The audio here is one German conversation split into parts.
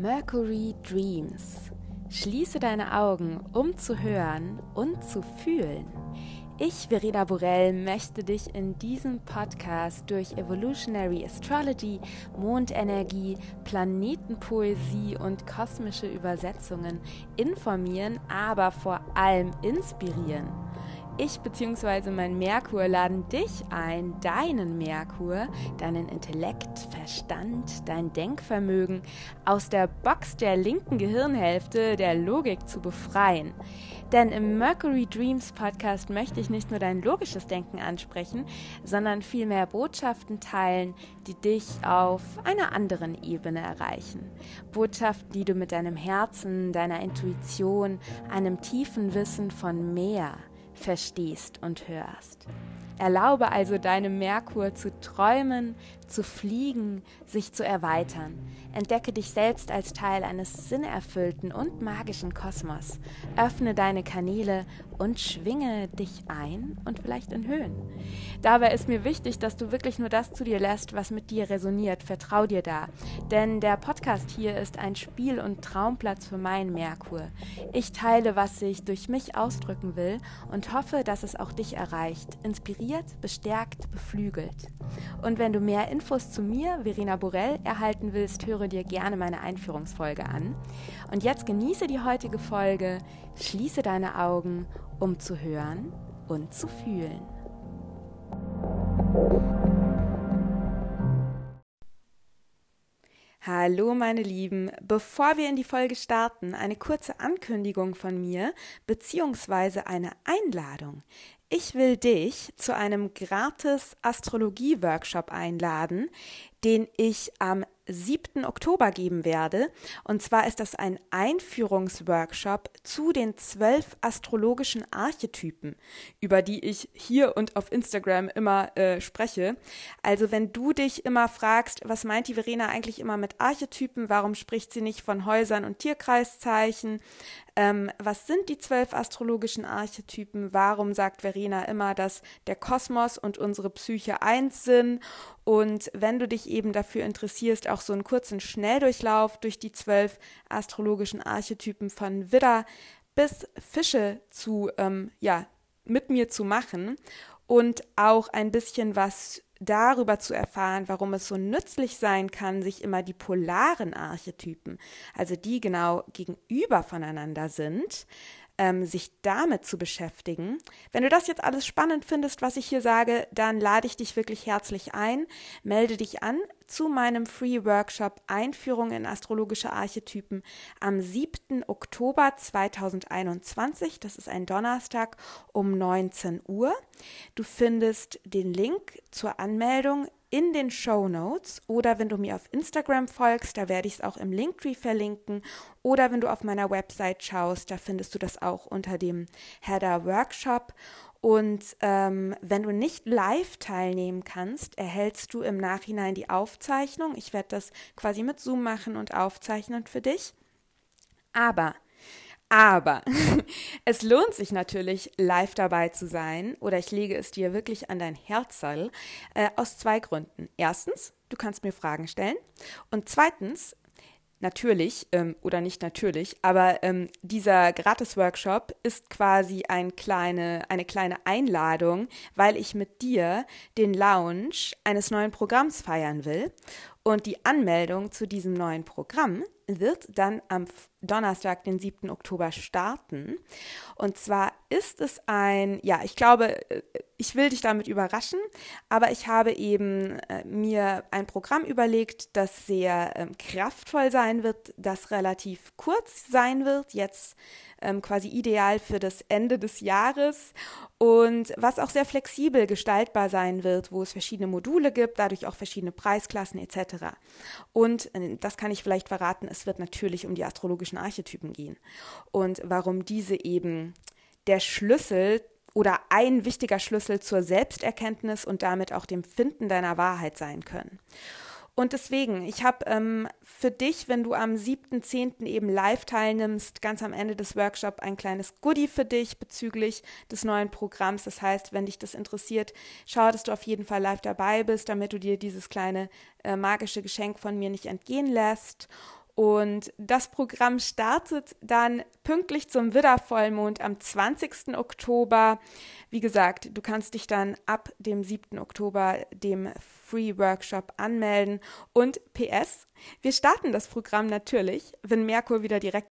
Mercury Dreams. Schließe deine Augen, um zu hören und zu fühlen. Ich, Verena Borell, möchte dich in diesem Podcast durch Evolutionary Astrology, Mondenergie, Planetenpoesie und kosmische Übersetzungen informieren, aber vor allem inspirieren. Ich bzw. mein Merkur laden dich ein, deinen Merkur, deinen Intellekt, Verstand, dein Denkvermögen aus der Box der linken Gehirnhälfte der Logik zu befreien. Denn im Mercury Dreams Podcast möchte ich nicht nur dein logisches Denken ansprechen, sondern vielmehr Botschaften teilen, die dich auf einer anderen Ebene erreichen. Botschaften, die du mit deinem Herzen, deiner Intuition, einem tiefen Wissen von mehr, verstehst und hörst. Erlaube also deinem Merkur zu träumen, zu fliegen, sich zu erweitern. Entdecke dich selbst als Teil eines sinnerfüllten und magischen Kosmos. Öffne deine Kanäle und schwinge dich ein und vielleicht in Höhen. Dabei ist mir wichtig, dass du wirklich nur das zu dir lässt, was mit dir resoniert. Vertrau dir da. Denn der Podcast hier ist ein Spiel- und Traumplatz für meinen Merkur. Ich teile, was ich durch mich ausdrücken will und hoffe, dass es auch dich erreicht. Inspiriert, bestärkt, beflügelt. Und wenn du mehr Infos zu mir, Verena Borell, erhalten willst, höre dir gerne meine Einführungsfolge an. Und jetzt genieße die heutige Folge, schließe deine Augen, um zu hören und zu fühlen. Hallo meine Lieben, bevor wir in die Folge starten, eine kurze Ankündigung von mir beziehungsweise eine Einladung. Ich will dich zu einem gratis Astrologie-Workshop einladen, den ich am 7. Oktober geben werde. Und zwar ist das ein Einführungsworkshop zu den zwölf astrologischen Archetypen, über die ich hier und auf Instagram immer äh, spreche. Also wenn du dich immer fragst, was meint die Verena eigentlich immer mit Archetypen, warum spricht sie nicht von Häusern und Tierkreiszeichen, ähm, was sind die zwölf astrologischen Archetypen, warum sagt Verena immer, dass der Kosmos und unsere Psyche eins sind? Und wenn du dich eben dafür interessierst, auch so einen kurzen Schnelldurchlauf durch die zwölf astrologischen Archetypen von Widder bis Fische zu, ähm, ja, mit mir zu machen und auch ein bisschen was darüber zu erfahren, warum es so nützlich sein kann, sich immer die polaren Archetypen, also die genau gegenüber voneinander sind, ähm, sich damit zu beschäftigen. Wenn du das jetzt alles spannend findest, was ich hier sage, dann lade ich dich wirklich herzlich ein. Melde dich an zu meinem Free Workshop Einführung in astrologische Archetypen am 7. Oktober 2021. Das ist ein Donnerstag um 19 Uhr. Du findest den Link zur Anmeldung in den Show Notes oder wenn du mir auf Instagram folgst, da werde ich es auch im Linktree verlinken oder wenn du auf meiner Website schaust, da findest du das auch unter dem Header Workshop. Und ähm, wenn du nicht live teilnehmen kannst, erhältst du im Nachhinein die Aufzeichnung. Ich werde das quasi mit Zoom machen und aufzeichnen für dich. Aber aber es lohnt sich natürlich, live dabei zu sein, oder ich lege es dir wirklich an dein Herzteil, äh, aus zwei Gründen. Erstens, du kannst mir Fragen stellen. Und zweitens, natürlich, ähm, oder nicht natürlich, aber ähm, dieser Gratis-Workshop ist quasi ein kleine, eine kleine Einladung, weil ich mit dir den Launch eines neuen Programms feiern will. Und die Anmeldung zu diesem neuen Programm wird dann am Donnerstag, den 7. Oktober starten. Und zwar ist es ein, ja, ich glaube, äh, ich will dich damit überraschen, aber ich habe eben äh, mir ein Programm überlegt, das sehr ähm, kraftvoll sein wird, das relativ kurz sein wird, jetzt ähm, quasi ideal für das Ende des Jahres und was auch sehr flexibel gestaltbar sein wird, wo es verschiedene Module gibt, dadurch auch verschiedene Preisklassen etc. Und äh, das kann ich vielleicht verraten, es wird natürlich um die astrologischen Archetypen gehen und warum diese eben der Schlüssel oder ein wichtiger Schlüssel zur Selbsterkenntnis und damit auch dem Finden deiner Wahrheit sein können. Und deswegen, ich habe ähm, für dich, wenn du am 7.10. eben live teilnimmst, ganz am Ende des Workshops ein kleines Goodie für dich bezüglich des neuen Programms. Das heißt, wenn dich das interessiert, schau, dass du auf jeden Fall live dabei bist, damit du dir dieses kleine äh, magische Geschenk von mir nicht entgehen lässt. Und das Programm startet dann pünktlich zum Widdervollmond am 20. Oktober. Wie gesagt, du kannst dich dann ab dem 7. Oktober dem Free Workshop anmelden. Und PS, wir starten das Programm natürlich, wenn Merkur wieder direkt.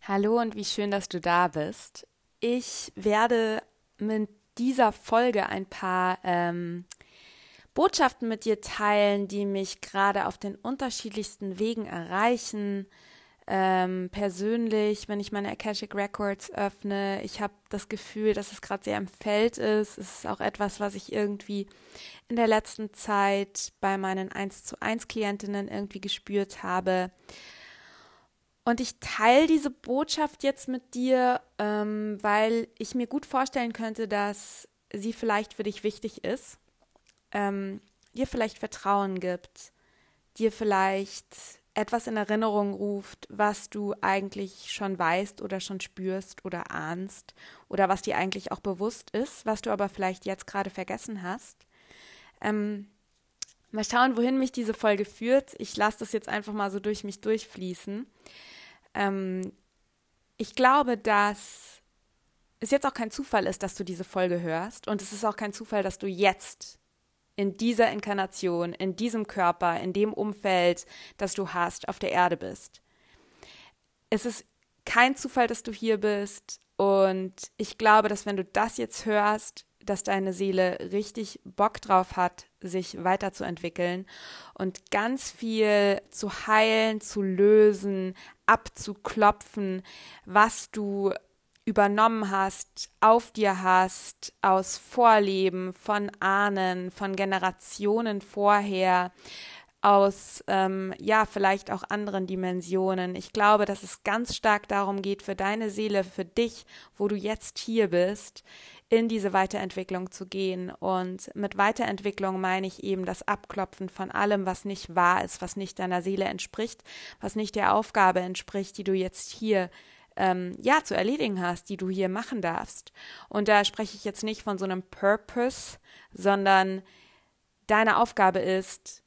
Hallo und wie schön, dass du da bist. Ich werde mit dieser Folge ein paar ähm, Botschaften mit dir teilen, die mich gerade auf den unterschiedlichsten Wegen erreichen. Ähm, persönlich, wenn ich meine Akashic Records öffne, ich habe das Gefühl, dass es gerade sehr im Feld ist. Es ist auch etwas, was ich irgendwie in der letzten Zeit bei meinen 1 zu 1 Klientinnen irgendwie gespürt habe. Und ich teile diese Botschaft jetzt mit dir, ähm, weil ich mir gut vorstellen könnte, dass sie vielleicht für dich wichtig ist ähm, dir vielleicht Vertrauen gibt, dir vielleicht etwas in Erinnerung ruft, was du eigentlich schon weißt oder schon spürst oder ahnst oder was dir eigentlich auch bewusst ist, was du aber vielleicht jetzt gerade vergessen hast. Ähm, mal schauen, wohin mich diese Folge führt. Ich lasse das jetzt einfach mal so durch mich durchfließen. Ähm, ich glaube, dass es jetzt auch kein Zufall ist, dass du diese Folge hörst und es ist auch kein Zufall, dass du jetzt in dieser Inkarnation, in diesem Körper, in dem Umfeld, das du hast, auf der Erde bist. Es ist kein Zufall, dass du hier bist und ich glaube, dass wenn du das jetzt hörst, dass deine Seele richtig Bock drauf hat, sich weiterzuentwickeln und ganz viel zu heilen, zu lösen, abzuklopfen, was du übernommen hast, auf dir hast, aus Vorleben, von Ahnen, von Generationen vorher, aus ähm, ja vielleicht auch anderen Dimensionen. Ich glaube, dass es ganz stark darum geht, für deine Seele, für dich, wo du jetzt hier bist, in diese Weiterentwicklung zu gehen. Und mit Weiterentwicklung meine ich eben das Abklopfen von allem, was nicht wahr ist, was nicht deiner Seele entspricht, was nicht der Aufgabe entspricht, die du jetzt hier ähm, ja zu erledigen hast, die du hier machen darfst. Und da spreche ich jetzt nicht von so einem Purpose, sondern deine Aufgabe ist,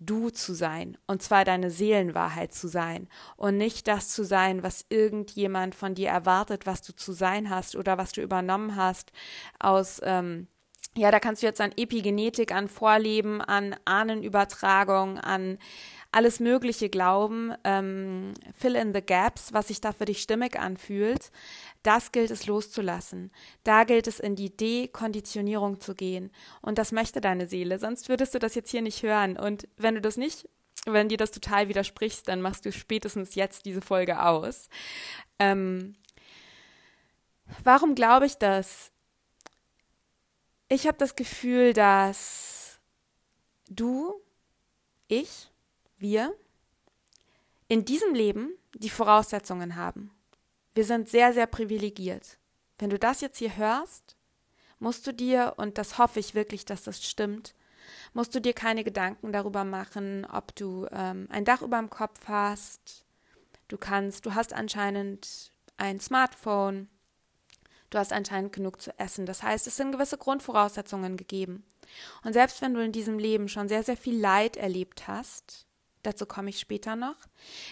du zu sein, und zwar deine Seelenwahrheit zu sein und nicht das zu sein, was irgendjemand von dir erwartet, was du zu sein hast oder was du übernommen hast aus ähm, ja, da kannst du jetzt an Epigenetik, an Vorleben, an Ahnenübertragung, an alles Mögliche glauben, ähm, fill in the gaps, was sich da für dich stimmig anfühlt, das gilt es loszulassen. Da gilt es in die Dekonditionierung zu gehen. Und das möchte deine Seele, sonst würdest du das jetzt hier nicht hören. Und wenn du das nicht, wenn dir das total widersprichst, dann machst du spätestens jetzt diese Folge aus. Ähm, warum glaube ich das? Ich habe das Gefühl, dass du, ich, wir in diesem Leben die Voraussetzungen haben. Wir sind sehr, sehr privilegiert. Wenn du das jetzt hier hörst, musst du dir, und das hoffe ich wirklich, dass das stimmt, musst du dir keine Gedanken darüber machen, ob du ähm, ein Dach über dem Kopf hast. Du kannst, du hast anscheinend ein Smartphone, du hast anscheinend genug zu essen. Das heißt, es sind gewisse Grundvoraussetzungen gegeben. Und selbst wenn du in diesem Leben schon sehr, sehr viel Leid erlebt hast, dazu komme ich später noch,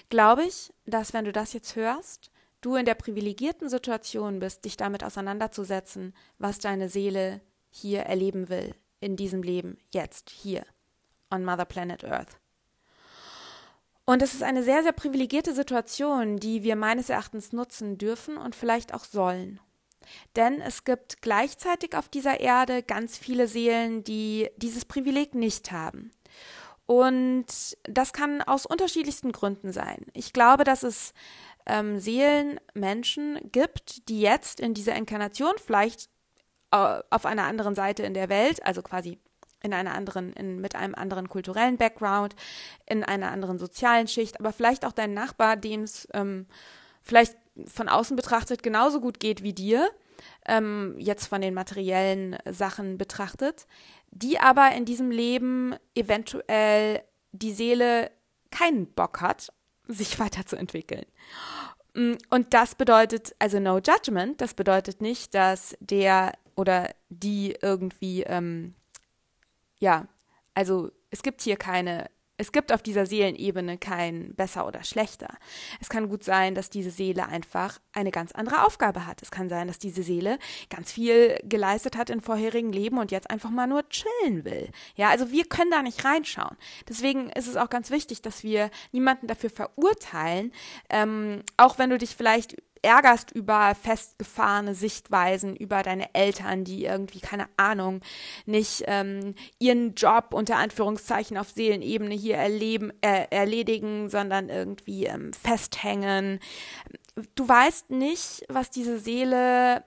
glaube ich, dass wenn du das jetzt hörst, du in der privilegierten Situation bist, dich damit auseinanderzusetzen, was deine Seele hier erleben will, in diesem Leben, jetzt, hier, on Mother Planet Earth. Und es ist eine sehr, sehr privilegierte Situation, die wir meines Erachtens nutzen dürfen und vielleicht auch sollen. Denn es gibt gleichzeitig auf dieser Erde ganz viele Seelen, die dieses Privileg nicht haben. Und das kann aus unterschiedlichsten Gründen sein. Ich glaube, dass es ähm, Seelen, Menschen gibt, die jetzt in dieser Inkarnation vielleicht äh, auf einer anderen Seite in der Welt, also quasi in einer anderen, in, mit einem anderen kulturellen Background, in einer anderen sozialen Schicht, aber vielleicht auch dein Nachbar, dem es ähm, vielleicht von außen betrachtet genauso gut geht wie dir, ähm, jetzt von den materiellen Sachen betrachtet, die aber in diesem Leben eventuell die Seele keinen Bock hat, sich weiterzuentwickeln. Mm, und das bedeutet, also no judgment, das bedeutet nicht, dass der oder die irgendwie, ähm, ja, also es gibt hier keine es gibt auf dieser Seelenebene kein besser oder schlechter. Es kann gut sein, dass diese Seele einfach eine ganz andere Aufgabe hat. Es kann sein, dass diese Seele ganz viel geleistet hat in vorherigen Leben und jetzt einfach mal nur chillen will. Ja, also wir können da nicht reinschauen. Deswegen ist es auch ganz wichtig, dass wir niemanden dafür verurteilen, ähm, auch wenn du dich vielleicht ärgerst über festgefahrene Sichtweisen, über deine Eltern, die irgendwie, keine Ahnung, nicht ähm, ihren Job unter Anführungszeichen auf Seelenebene hier erleben, äh, erledigen, sondern irgendwie ähm, festhängen. Du weißt nicht, was diese Seele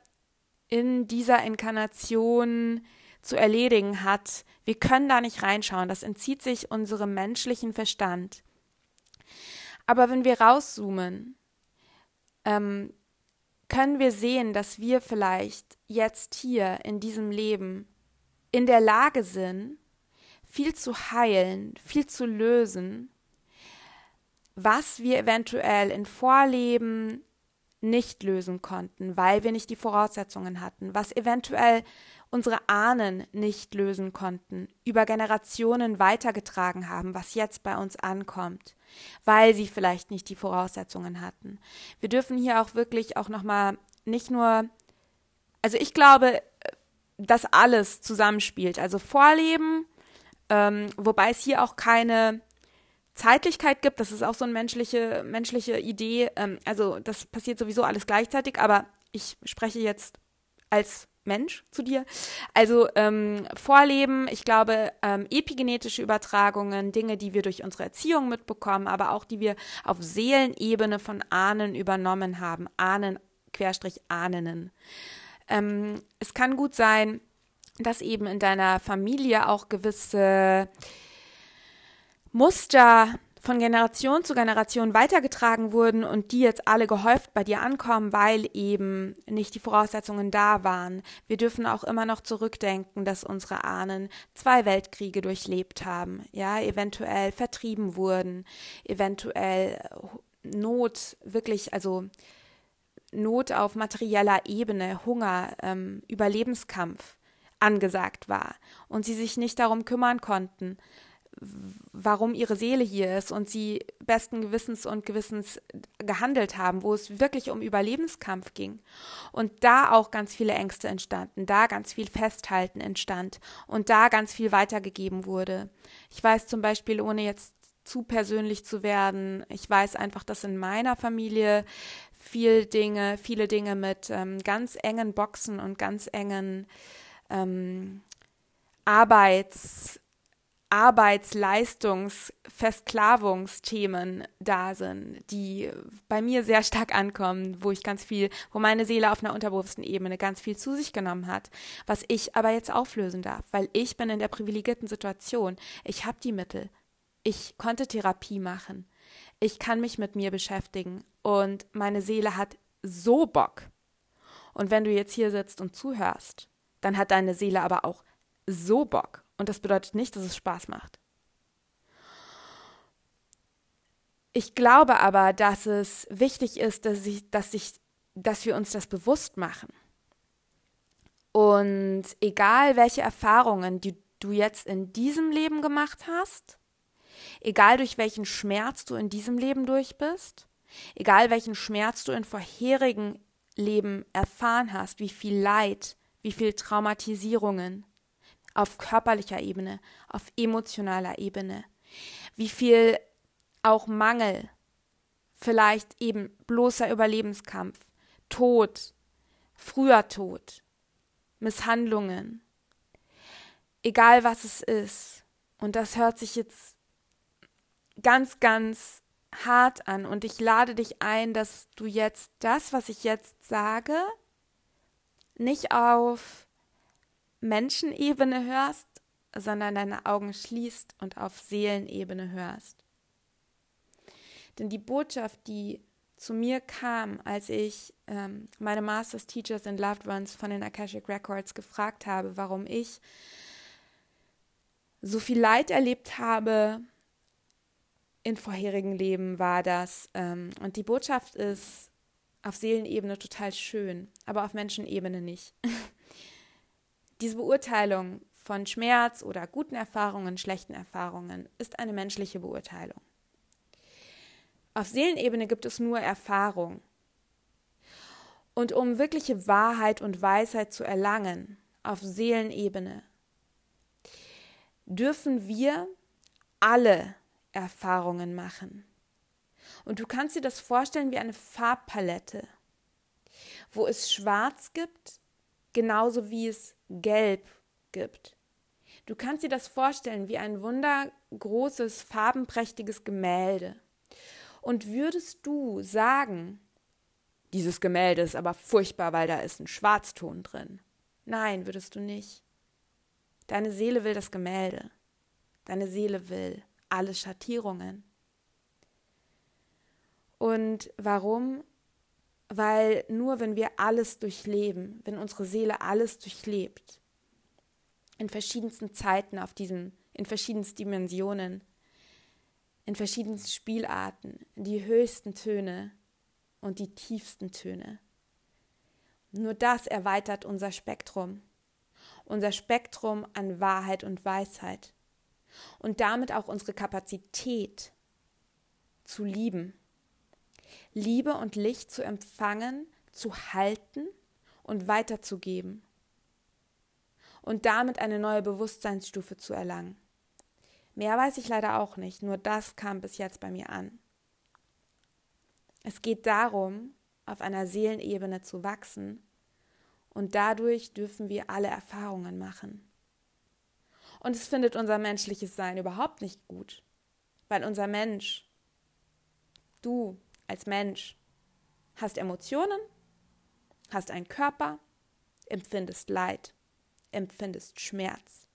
in dieser Inkarnation zu erledigen hat. Wir können da nicht reinschauen. Das entzieht sich unserem menschlichen Verstand. Aber wenn wir rauszoomen ähm, können wir sehen, dass wir vielleicht jetzt hier in diesem Leben in der Lage sind, viel zu heilen, viel zu lösen, was wir eventuell in Vorleben nicht lösen konnten, weil wir nicht die Voraussetzungen hatten, was eventuell unsere Ahnen nicht lösen konnten, über Generationen weitergetragen haben, was jetzt bei uns ankommt, weil sie vielleicht nicht die Voraussetzungen hatten. Wir dürfen hier auch wirklich auch noch mal nicht nur also ich glaube, dass alles zusammenspielt, also Vorleben, ähm, wobei es hier auch keine Zeitlichkeit gibt, das ist auch so eine menschliche, menschliche Idee. Ähm, also das passiert sowieso alles gleichzeitig, aber ich spreche jetzt als Mensch zu dir. Also ähm, Vorleben, ich glaube, ähm, epigenetische Übertragungen, Dinge, die wir durch unsere Erziehung mitbekommen, aber auch die wir auf Seelenebene von Ahnen übernommen haben. Ahnen, Querstrich Ahnen. Ähm, es kann gut sein, dass eben in deiner Familie auch gewisse Muster von Generation zu Generation weitergetragen wurden und die jetzt alle gehäuft bei dir ankommen, weil eben nicht die Voraussetzungen da waren. Wir dürfen auch immer noch zurückdenken, dass unsere Ahnen zwei Weltkriege durchlebt haben, ja, eventuell vertrieben wurden, eventuell Not wirklich, also Not auf materieller Ebene, Hunger, ähm, Überlebenskampf angesagt war und sie sich nicht darum kümmern konnten, warum ihre Seele hier ist und sie besten Gewissens und Gewissens gehandelt haben, wo es wirklich um Überlebenskampf ging. Und da auch ganz viele Ängste entstanden, da ganz viel Festhalten entstand und da ganz viel weitergegeben wurde. Ich weiß zum Beispiel, ohne jetzt zu persönlich zu werden, ich weiß einfach, dass in meiner Familie viel Dinge, viele Dinge mit ähm, ganz engen Boxen und ganz engen ähm, Arbeits Arbeitsleistungsversklavungsthemen da sind, die bei mir sehr stark ankommen, wo ich ganz viel, wo meine Seele auf einer unterbewussten Ebene ganz viel zu sich genommen hat, was ich aber jetzt auflösen darf, weil ich bin in der privilegierten Situation. Ich habe die Mittel. Ich konnte Therapie machen. Ich kann mich mit mir beschäftigen und meine Seele hat so Bock. Und wenn du jetzt hier sitzt und zuhörst, dann hat deine Seele aber auch so Bock und das bedeutet nicht, dass es Spaß macht. Ich glaube aber, dass es wichtig ist, dass, ich, dass, ich, dass wir uns das bewusst machen. Und egal, welche Erfahrungen die du jetzt in diesem Leben gemacht hast, egal durch welchen Schmerz du in diesem Leben durch bist, egal welchen Schmerz du in vorherigen Leben erfahren hast, wie viel Leid, wie viel Traumatisierungen, auf körperlicher Ebene, auf emotionaler Ebene, wie viel auch Mangel, vielleicht eben bloßer Überlebenskampf, Tod, früher Tod, Misshandlungen, egal was es ist. Und das hört sich jetzt ganz, ganz hart an. Und ich lade dich ein, dass du jetzt das, was ich jetzt sage, nicht auf Menschenebene hörst, sondern deine Augen schließt und auf Seelenebene hörst. Denn die Botschaft, die zu mir kam, als ich ähm, meine Masters, Teachers and Loved Ones von den Akashic Records gefragt habe, warum ich so viel Leid erlebt habe in vorherigen Leben, war das. Ähm, und die Botschaft ist auf Seelenebene total schön, aber auf Menschenebene nicht. diese Beurteilung von Schmerz oder guten Erfahrungen, schlechten Erfahrungen ist eine menschliche Beurteilung. Auf Seelenebene gibt es nur Erfahrung. Und um wirkliche Wahrheit und Weisheit zu erlangen, auf Seelenebene, dürfen wir alle Erfahrungen machen. Und du kannst dir das vorstellen wie eine Farbpalette, wo es schwarz gibt, genauso wie es gelb gibt. Du kannst dir das vorstellen wie ein wundergroßes, farbenprächtiges Gemälde. Und würdest du sagen, dieses Gemälde ist aber furchtbar, weil da ist ein Schwarzton drin. Nein, würdest du nicht. Deine Seele will das Gemälde. Deine Seele will alle Schattierungen. Und warum? Weil nur wenn wir alles durchleben, wenn unsere Seele alles durchlebt, in verschiedensten Zeiten auf diesen, in verschiedensten Dimensionen, in verschiedensten Spielarten, die höchsten Töne und die tiefsten Töne. Nur das erweitert unser Spektrum, unser Spektrum an Wahrheit und Weisheit. Und damit auch unsere Kapazität zu lieben, Liebe und Licht zu empfangen, zu halten und weiterzugeben und damit eine neue Bewusstseinsstufe zu erlangen. Mehr weiß ich leider auch nicht, nur das kam bis jetzt bei mir an. Es geht darum, auf einer Seelenebene zu wachsen und dadurch dürfen wir alle Erfahrungen machen. Und es findet unser menschliches Sein überhaupt nicht gut, weil unser Mensch, du als Mensch, hast Emotionen, hast einen Körper, empfindest Leid, empfindest Schmerz.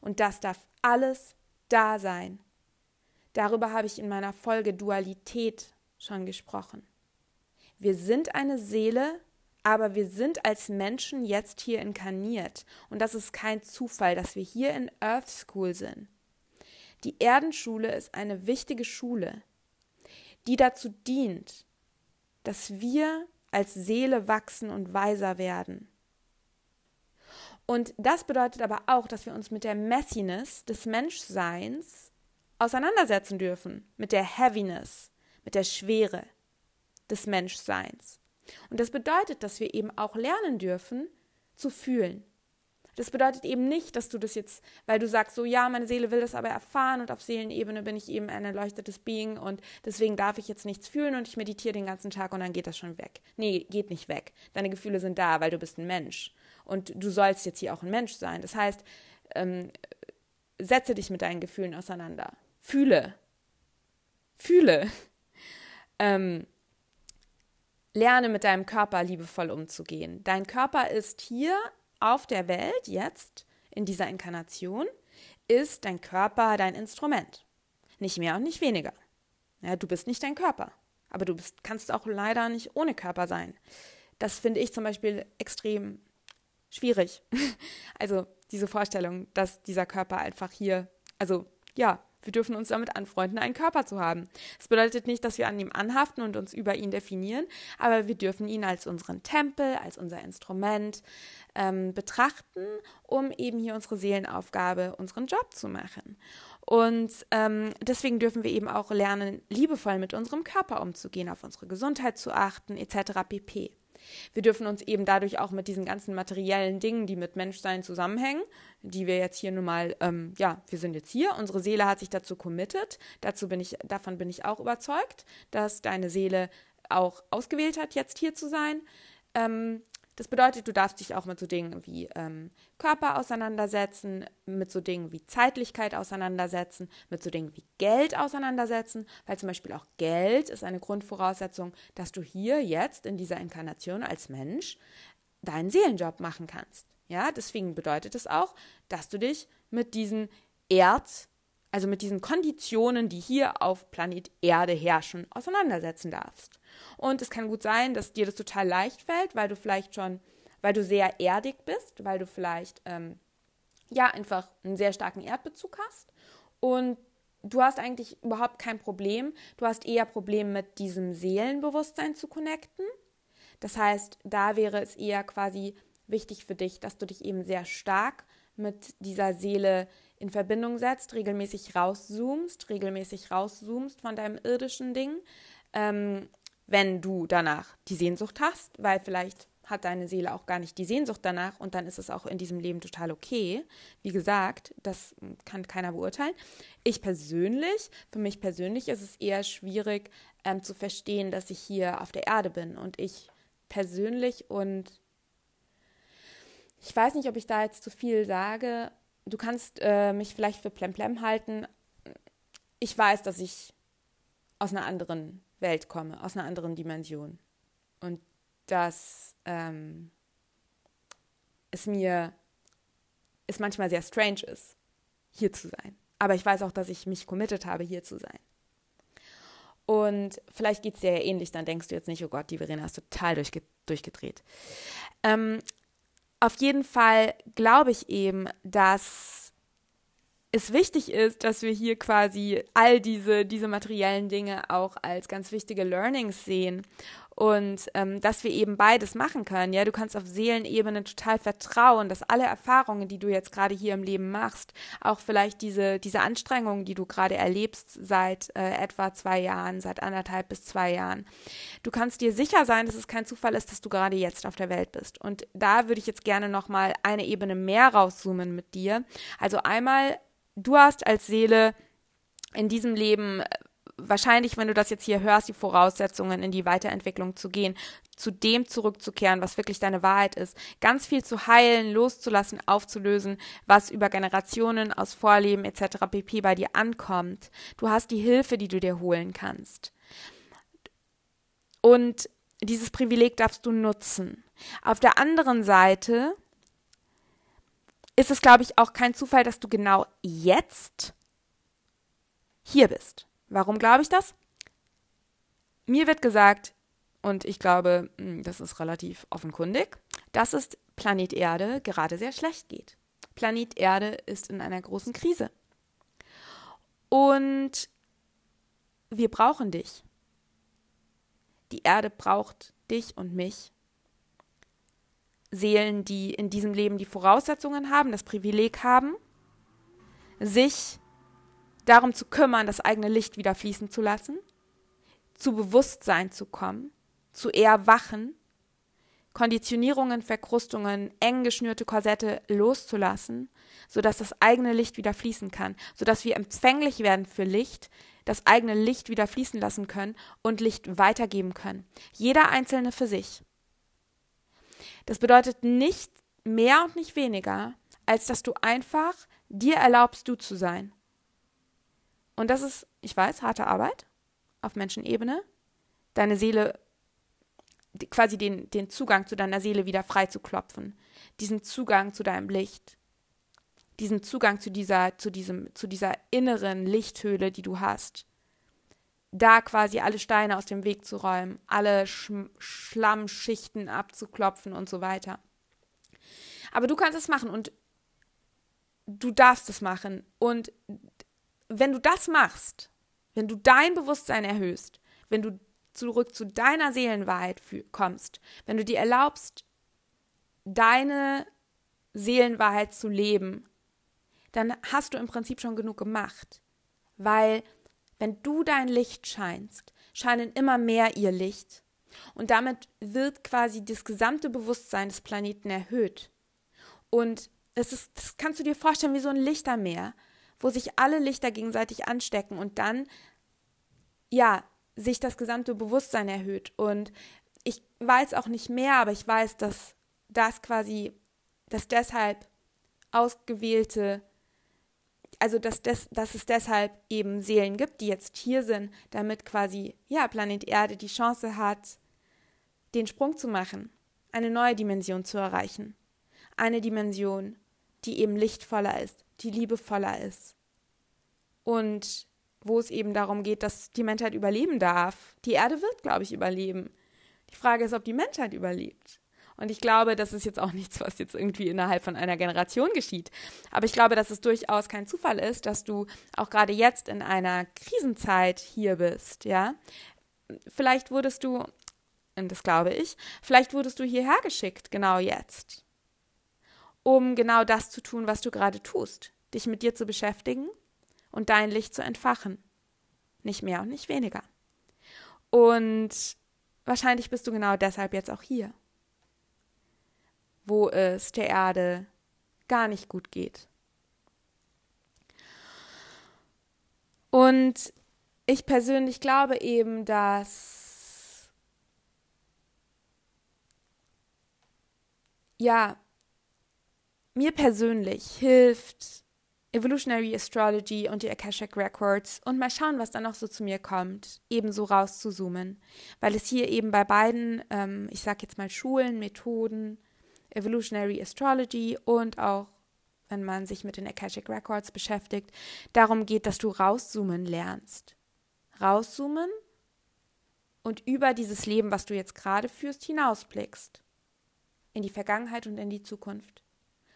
Und das darf alles da sein. Darüber habe ich in meiner Folge Dualität schon gesprochen. Wir sind eine Seele, aber wir sind als Menschen jetzt hier inkarniert. Und das ist kein Zufall, dass wir hier in Earth School sind. Die Erdenschule ist eine wichtige Schule, die dazu dient, dass wir als Seele wachsen und weiser werden. Und das bedeutet aber auch, dass wir uns mit der Messiness des Menschseins auseinandersetzen dürfen, mit der Heaviness, mit der Schwere des Menschseins. Und das bedeutet, dass wir eben auch lernen dürfen zu fühlen. Das bedeutet eben nicht, dass du das jetzt, weil du sagst, so ja, meine Seele will das aber erfahren und auf Seelenebene bin ich eben ein erleuchtetes Being und deswegen darf ich jetzt nichts fühlen und ich meditiere den ganzen Tag und dann geht das schon weg. Nee, geht nicht weg. Deine Gefühle sind da, weil du bist ein Mensch und du sollst jetzt hier auch ein Mensch sein. Das heißt, ähm, setze dich mit deinen Gefühlen auseinander. Fühle. Fühle. Ähm, lerne mit deinem Körper liebevoll umzugehen. Dein Körper ist hier auf der Welt jetzt, in dieser Inkarnation, ist dein Körper dein Instrument. Nicht mehr und nicht weniger. Ja, du bist nicht dein Körper, aber du bist, kannst auch leider nicht ohne Körper sein. Das finde ich zum Beispiel extrem schwierig. Also diese Vorstellung, dass dieser Körper einfach hier, also ja, wir dürfen uns damit anfreunden, einen Körper zu haben. Das bedeutet nicht, dass wir an ihm anhaften und uns über ihn definieren, aber wir dürfen ihn als unseren Tempel, als unser Instrument ähm, betrachten, um eben hier unsere Seelenaufgabe, unseren Job zu machen. Und ähm, deswegen dürfen wir eben auch lernen, liebevoll mit unserem Körper umzugehen, auf unsere Gesundheit zu achten, etc. pp. Wir dürfen uns eben dadurch auch mit diesen ganzen materiellen Dingen, die mit Menschsein zusammenhängen, die wir jetzt hier nun mal, ähm, ja, wir sind jetzt hier, unsere Seele hat sich dazu committed, dazu bin ich, davon bin ich auch überzeugt, dass deine Seele auch ausgewählt hat, jetzt hier zu sein. Ähm, das bedeutet, du darfst dich auch mit so Dingen wie ähm, Körper auseinandersetzen, mit so Dingen wie Zeitlichkeit auseinandersetzen, mit so Dingen wie Geld auseinandersetzen, weil zum Beispiel auch Geld ist eine Grundvoraussetzung, dass du hier jetzt in dieser Inkarnation als Mensch deinen Seelenjob machen kannst. Ja, deswegen bedeutet es auch, dass du dich mit diesen Erd- also mit diesen Konditionen, die hier auf Planet Erde herrschen, auseinandersetzen darfst. Und es kann gut sein, dass dir das total leicht fällt, weil du vielleicht schon, weil du sehr erdig bist, weil du vielleicht ähm, ja einfach einen sehr starken Erdbezug hast und du hast eigentlich überhaupt kein Problem. Du hast eher Probleme mit diesem Seelenbewusstsein zu connecten. Das heißt, da wäre es eher quasi wichtig für dich, dass du dich eben sehr stark mit dieser Seele in Verbindung setzt, regelmäßig rauszoomst, regelmäßig rauszoomst von deinem irdischen Ding, ähm, wenn du danach die Sehnsucht hast, weil vielleicht hat deine Seele auch gar nicht die Sehnsucht danach und dann ist es auch in diesem Leben total okay. Wie gesagt, das kann keiner beurteilen. Ich persönlich, für mich persönlich ist es eher schwierig ähm, zu verstehen, dass ich hier auf der Erde bin und ich persönlich und ich weiß nicht, ob ich da jetzt zu viel sage. Du kannst äh, mich vielleicht für Plemplem halten. Ich weiß, dass ich aus einer anderen Welt komme, aus einer anderen Dimension. Und dass ähm, es mir es manchmal sehr strange ist, hier zu sein. Aber ich weiß auch, dass ich mich committed habe, hier zu sein. Und vielleicht geht es dir ja ähnlich, dann denkst du jetzt nicht, oh Gott, die Verena ist total durchge durchgedreht. Ähm, auf jeden Fall glaube ich eben, dass es wichtig ist, dass wir hier quasi all diese, diese materiellen Dinge auch als ganz wichtige Learnings sehen und ähm, dass wir eben beides machen können. Ja, du kannst auf Seelenebene total vertrauen, dass alle Erfahrungen, die du jetzt gerade hier im Leben machst, auch vielleicht diese, diese Anstrengungen, die du gerade erlebst seit äh, etwa zwei Jahren, seit anderthalb bis zwei Jahren, du kannst dir sicher sein, dass es kein Zufall ist, dass du gerade jetzt auf der Welt bist. Und da würde ich jetzt gerne nochmal eine Ebene mehr rauszoomen mit dir. Also einmal du hast als Seele in diesem Leben wahrscheinlich, wenn du das jetzt hier hörst, die Voraussetzungen in die Weiterentwicklung zu gehen, zu dem zurückzukehren, was wirklich deine Wahrheit ist, ganz viel zu heilen, loszulassen, aufzulösen, was über Generationen aus Vorleben etc. pp bei dir ankommt. Du hast die Hilfe, die du dir holen kannst. Und dieses Privileg darfst du nutzen. Auf der anderen Seite ist es, glaube ich, auch kein Zufall, dass du genau jetzt hier bist. Warum glaube ich das? Mir wird gesagt, und ich glaube, hm, das ist relativ offenkundig, dass es Planet Erde gerade sehr schlecht geht. Planet Erde ist in einer großen Krise. Und wir brauchen dich. Die Erde braucht dich und mich Seelen, die in diesem Leben die Voraussetzungen haben, das Privileg haben, sich darum zu kümmern, das eigene Licht wieder fließen zu lassen, zu Bewusstsein zu kommen, zu erwachen, Konditionierungen, Verkrustungen, eng geschnürte Korsette loszulassen, sodass das eigene Licht wieder fließen kann, sodass wir empfänglich werden für Licht, das eigene Licht wieder fließen lassen können und Licht weitergeben können. Jeder Einzelne für sich. Das bedeutet nicht mehr und nicht weniger, als dass du einfach dir erlaubst, du zu sein. Und das ist, ich weiß, harte Arbeit auf Menschenebene, deine Seele, quasi den, den Zugang zu deiner Seele wieder frei zu klopfen, diesen Zugang zu deinem Licht, diesen Zugang zu dieser, zu diesem, zu dieser inneren Lichthöhle, die du hast da quasi alle Steine aus dem Weg zu räumen, alle Sch Schlammschichten abzuklopfen und so weiter. Aber du kannst es machen und du darfst es machen. Und wenn du das machst, wenn du dein Bewusstsein erhöhst, wenn du zurück zu deiner Seelenwahrheit kommst, wenn du dir erlaubst, deine Seelenwahrheit zu leben, dann hast du im Prinzip schon genug gemacht. Weil wenn du dein Licht scheinst, scheinen immer mehr ihr Licht. Und damit wird quasi das gesamte Bewusstsein des Planeten erhöht. Und das, ist, das kannst du dir vorstellen wie so ein Lichtermeer, wo sich alle Lichter gegenseitig anstecken und dann, ja, sich das gesamte Bewusstsein erhöht. Und ich weiß auch nicht mehr, aber ich weiß, dass das quasi, dass deshalb ausgewählte also dass, des, dass es deshalb eben Seelen gibt, die jetzt hier sind, damit quasi, ja, Planet Erde die Chance hat, den Sprung zu machen, eine neue Dimension zu erreichen. Eine Dimension, die eben lichtvoller ist, die liebevoller ist. Und wo es eben darum geht, dass die Menschheit überleben darf. Die Erde wird, glaube ich, überleben. Die Frage ist, ob die Menschheit überlebt. Und ich glaube, das ist jetzt auch nichts, was jetzt irgendwie innerhalb von einer Generation geschieht. Aber ich glaube, dass es durchaus kein Zufall ist, dass du auch gerade jetzt in einer Krisenzeit hier bist, ja. Vielleicht wurdest du, und das glaube ich, vielleicht wurdest du hierher geschickt, genau jetzt. Um genau das zu tun, was du gerade tust, dich mit dir zu beschäftigen und dein Licht zu entfachen. Nicht mehr und nicht weniger. Und wahrscheinlich bist du genau deshalb jetzt auch hier, wo es der Erde gar nicht gut geht. Und ich persönlich glaube eben, dass ja, mir persönlich hilft Evolutionary Astrology und die Akashic Records und mal schauen, was dann noch so zu mir kommt, ebenso rauszuzoomen, weil es hier eben bei beiden, ähm, ich sag jetzt mal Schulen, Methoden, Evolutionary Astrology und auch wenn man sich mit den Akashic Records beschäftigt, darum geht, dass du rauszoomen lernst. Rauszoomen und über dieses Leben, was du jetzt gerade führst, hinausblickst. In die Vergangenheit und in die Zukunft.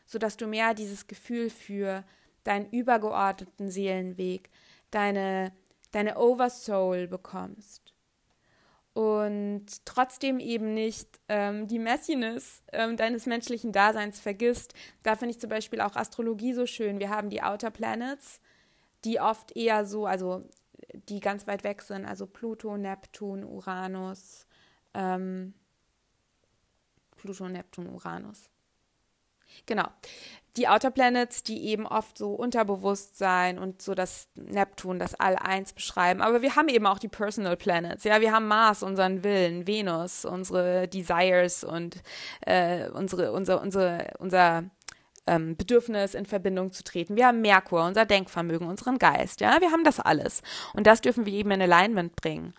Sodass du mehr dieses Gefühl für deinen übergeordneten Seelenweg, deine, deine Oversoul bekommst und trotzdem eben nicht ähm, die Messiness ähm, deines menschlichen Daseins vergisst. Da finde ich zum Beispiel auch Astrologie so schön. Wir haben die Outer Planets, die oft eher so, also die ganz weit weg sind, also Pluto, Neptun, Uranus, ähm, Pluto, Neptun, Uranus. Genau die Outer Planets, die eben oft so Unterbewusstsein und so das Neptun, das All eins beschreiben. Aber wir haben eben auch die Personal Planets. Ja, wir haben Mars, unseren Willen, Venus, unsere Desires und äh, unsere, unser, unser, unser ähm, Bedürfnis in Verbindung zu treten. Wir haben Merkur, unser Denkvermögen, unseren Geist. Ja, wir haben das alles. Und das dürfen wir eben in Alignment bringen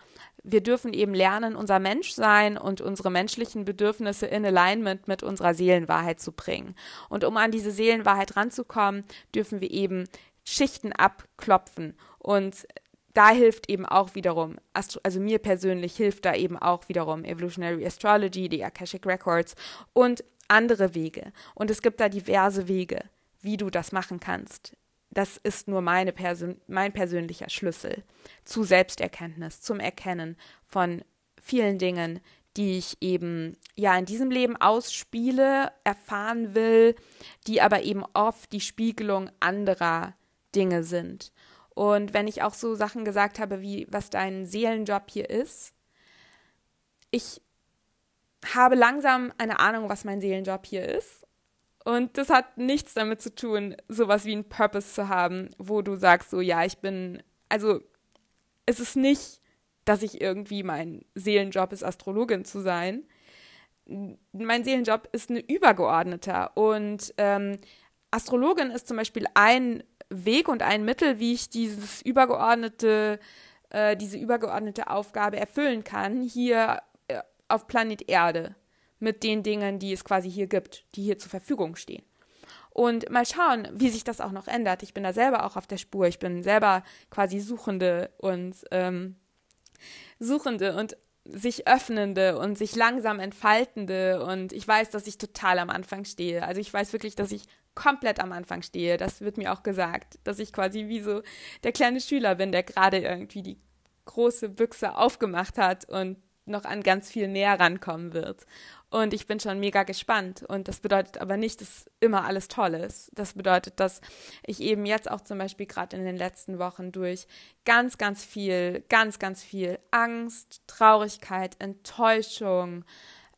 wir dürfen eben lernen, unser Menschsein und unsere menschlichen Bedürfnisse in Alignment mit unserer Seelenwahrheit zu bringen. Und um an diese Seelenwahrheit ranzukommen, dürfen wir eben Schichten abklopfen. Und da hilft eben auch wiederum, also mir persönlich hilft da eben auch wiederum Evolutionary Astrology, die Akashic Records und andere Wege. Und es gibt da diverse Wege, wie du das machen kannst. Das ist nur meine Persön mein persönlicher Schlüssel zu Selbsterkenntnis, zum Erkennen von vielen Dingen, die ich eben ja in diesem Leben ausspiele, erfahren will, die aber eben oft die Spiegelung anderer Dinge sind. Und wenn ich auch so Sachen gesagt habe, wie was dein Seelenjob hier ist, ich habe langsam eine Ahnung, was mein Seelenjob hier ist. Und das hat nichts damit zu tun, sowas wie ein Purpose zu haben, wo du sagst, so, ja, ich bin, also es ist nicht, dass ich irgendwie mein Seelenjob ist, Astrologin zu sein. Mein Seelenjob ist ein übergeordneter. Und ähm, Astrologin ist zum Beispiel ein Weg und ein Mittel, wie ich dieses übergeordnete, äh, diese übergeordnete Aufgabe erfüllen kann, hier äh, auf Planet Erde mit den Dingen, die es quasi hier gibt, die hier zur Verfügung stehen. Und mal schauen, wie sich das auch noch ändert. Ich bin da selber auch auf der Spur. Ich bin selber quasi Suchende und ähm, Suchende und sich öffnende und sich langsam entfaltende. Und ich weiß, dass ich total am Anfang stehe. Also ich weiß wirklich, dass ich komplett am Anfang stehe. Das wird mir auch gesagt, dass ich quasi wie so der kleine Schüler bin, der gerade irgendwie die große Büchse aufgemacht hat und noch an ganz viel näher rankommen wird. Und ich bin schon mega gespannt. Und das bedeutet aber nicht, dass immer alles toll ist. Das bedeutet, dass ich eben jetzt auch zum Beispiel gerade in den letzten Wochen durch ganz, ganz viel, ganz, ganz viel Angst, Traurigkeit, Enttäuschung,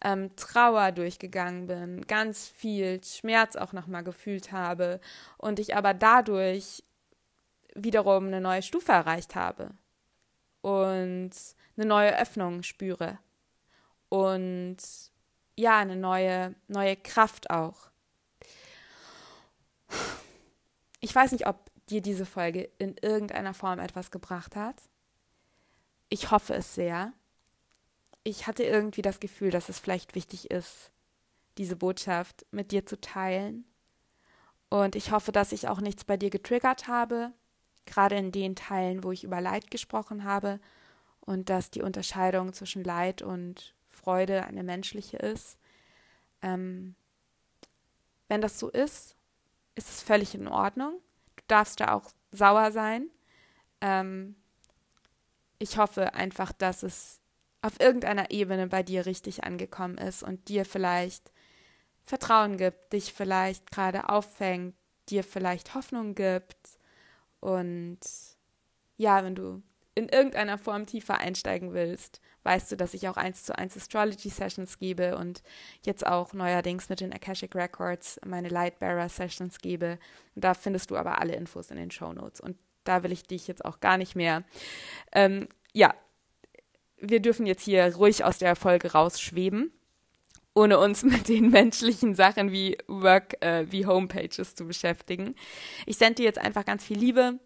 ähm, Trauer durchgegangen bin, ganz viel Schmerz auch nochmal gefühlt habe und ich aber dadurch wiederum eine neue Stufe erreicht habe und eine neue Öffnung spüre und ja, eine neue, neue Kraft auch. Ich weiß nicht, ob dir diese Folge in irgendeiner Form etwas gebracht hat. Ich hoffe es sehr. Ich hatte irgendwie das Gefühl, dass es vielleicht wichtig ist, diese Botschaft mit dir zu teilen. Und ich hoffe, dass ich auch nichts bei dir getriggert habe, gerade in den Teilen, wo ich über Leid gesprochen habe und dass die Unterscheidung zwischen Leid und Freude eine menschliche ist. Ähm, wenn das so ist, ist es völlig in Ordnung. Du darfst da auch sauer sein. Ähm, ich hoffe einfach, dass es auf irgendeiner Ebene bei dir richtig angekommen ist und dir vielleicht Vertrauen gibt, dich vielleicht gerade auffängt, dir vielleicht Hoffnung gibt und ja, wenn du in irgendeiner Form tiefer einsteigen willst, weißt du, dass ich auch eins zu eins Astrology Sessions gebe und jetzt auch neuerdings mit den Akashic Records meine Lightbearer Sessions gebe. Und da findest du aber alle Infos in den Show Notes. Und da will ich dich jetzt auch gar nicht mehr. Ähm, ja, wir dürfen jetzt hier ruhig aus der Folge rausschweben, ohne uns mit den menschlichen Sachen wie Work, äh, wie Homepages zu beschäftigen. Ich sende dir jetzt einfach ganz viel Liebe,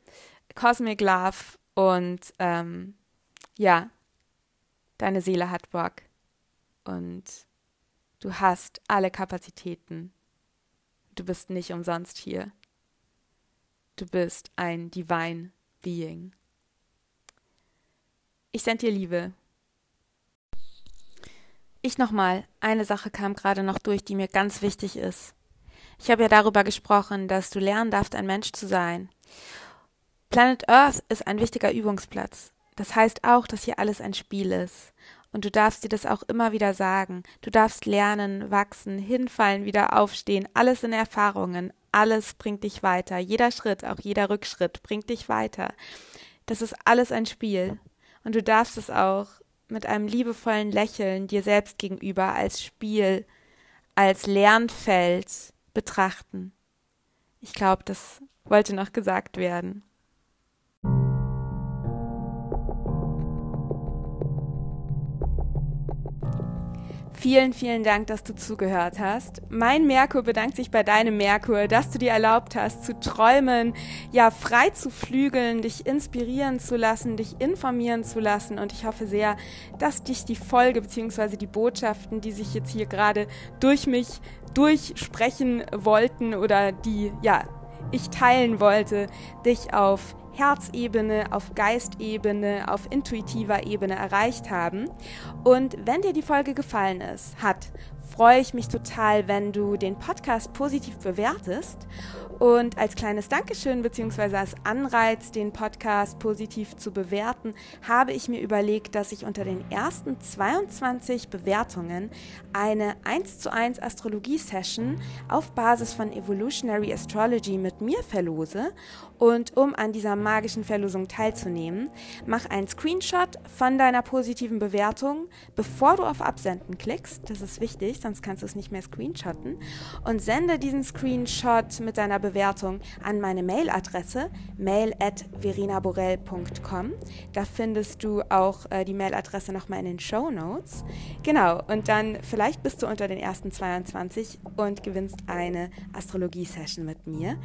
Cosmic Love und ähm, ja, deine Seele hat Bock und du hast alle Kapazitäten. Du bist nicht umsonst hier. Du bist ein Divine Being. Ich sende dir Liebe. Ich nochmal, eine Sache kam gerade noch durch, die mir ganz wichtig ist. Ich habe ja darüber gesprochen, dass du lernen darfst, ein Mensch zu sein. Planet Earth ist ein wichtiger Übungsplatz. Das heißt auch, dass hier alles ein Spiel ist. Und du darfst dir das auch immer wieder sagen. Du darfst lernen, wachsen, hinfallen, wieder aufstehen. Alles in Erfahrungen. Alles bringt dich weiter. Jeder Schritt, auch jeder Rückschritt bringt dich weiter. Das ist alles ein Spiel. Und du darfst es auch mit einem liebevollen Lächeln dir selbst gegenüber als Spiel, als Lernfeld betrachten. Ich glaube, das wollte noch gesagt werden. Vielen, vielen Dank, dass du zugehört hast. Mein Merkur bedankt sich bei deinem Merkur, dass du dir erlaubt hast, zu träumen, ja, frei zu flügeln, dich inspirieren zu lassen, dich informieren zu lassen. Und ich hoffe sehr, dass dich die Folge bzw. die Botschaften, die sich jetzt hier gerade durch mich durchsprechen wollten oder die, ja, ich teilen wollte, dich auf Herzebene, auf Geistebene, auf intuitiver Ebene erreicht haben. Und wenn dir die Folge gefallen ist, hat, freue ich mich total, wenn du den Podcast positiv bewertest und als kleines Dankeschön bzw. als Anreiz, den Podcast positiv zu bewerten, habe ich mir überlegt, dass ich unter den ersten 22 Bewertungen eine 1 zu 1 Astrologie-Session auf Basis von Evolutionary Astrology mit mir verlose. Und um an dieser magischen Verlosung teilzunehmen, mach einen Screenshot von deiner positiven Bewertung, bevor du auf Absenden klickst. Das ist wichtig, sonst kannst du es nicht mehr screenshotten. Und sende diesen Screenshot mit deiner Bewertung an meine Mailadresse mail at verinaborell.com. Da findest du auch äh, die Mailadresse nochmal in den Show Notes. Genau, und dann vielleicht bist du unter den ersten 22 und gewinnst eine Astrologie-Session mit mir.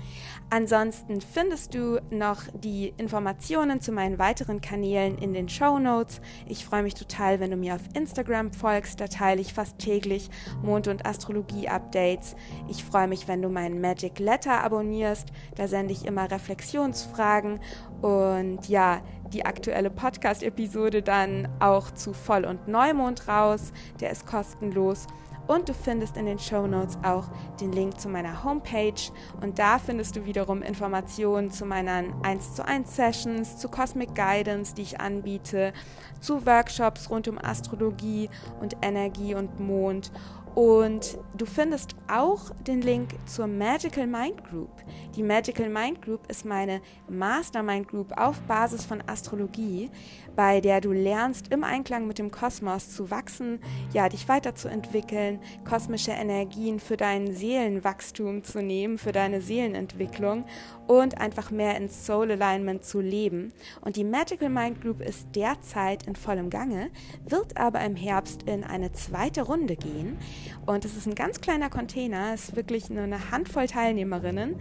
Ansonsten findest du noch die Informationen zu meinen weiteren Kanälen in den Show Notes. Ich freue mich total, wenn du mir auf Instagram folgst. Da teile ich fast täglich Mond- und Astrologie-Updates. Ich freue mich, wenn du meinen Magic Letter abonnierst. Da sende ich immer Reflexionsfragen und ja, die aktuelle Podcast-Episode dann auch zu Voll- und Neumond raus. Der ist kostenlos. Und du findest in den Show Notes auch den Link zu meiner Homepage. Und da findest du wiederum Informationen zu meinen 1 zu 1 Sessions, zu Cosmic Guidance, die ich anbiete, zu Workshops rund um Astrologie und Energie und Mond und du findest auch den Link zur Magical Mind Group. Die Magical Mind Group ist meine Mastermind Group auf Basis von Astrologie, bei der du lernst, im Einklang mit dem Kosmos zu wachsen, ja, dich weiterzuentwickeln, kosmische Energien für dein Seelenwachstum zu nehmen, für deine Seelenentwicklung und einfach mehr ins Soul Alignment zu leben. Und die Magical Mind Group ist derzeit in vollem Gange, wird aber im Herbst in eine zweite Runde gehen. Und es ist ein ganz kleiner Container, es ist wirklich nur eine Handvoll Teilnehmerinnen.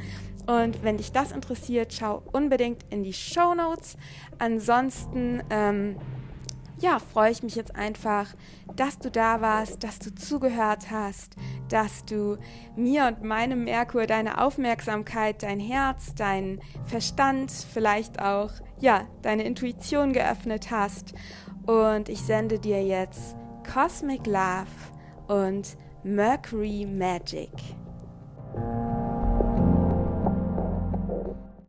Und wenn dich das interessiert, schau unbedingt in die Show Notes. Ansonsten, ähm, ja, freue ich mich jetzt einfach, dass du da warst, dass du zugehört hast, dass du mir und meinem Merkur deine Aufmerksamkeit, dein Herz, dein Verstand, vielleicht auch, ja, deine Intuition geöffnet hast. Und ich sende dir jetzt Cosmic Love und Mercury Magic.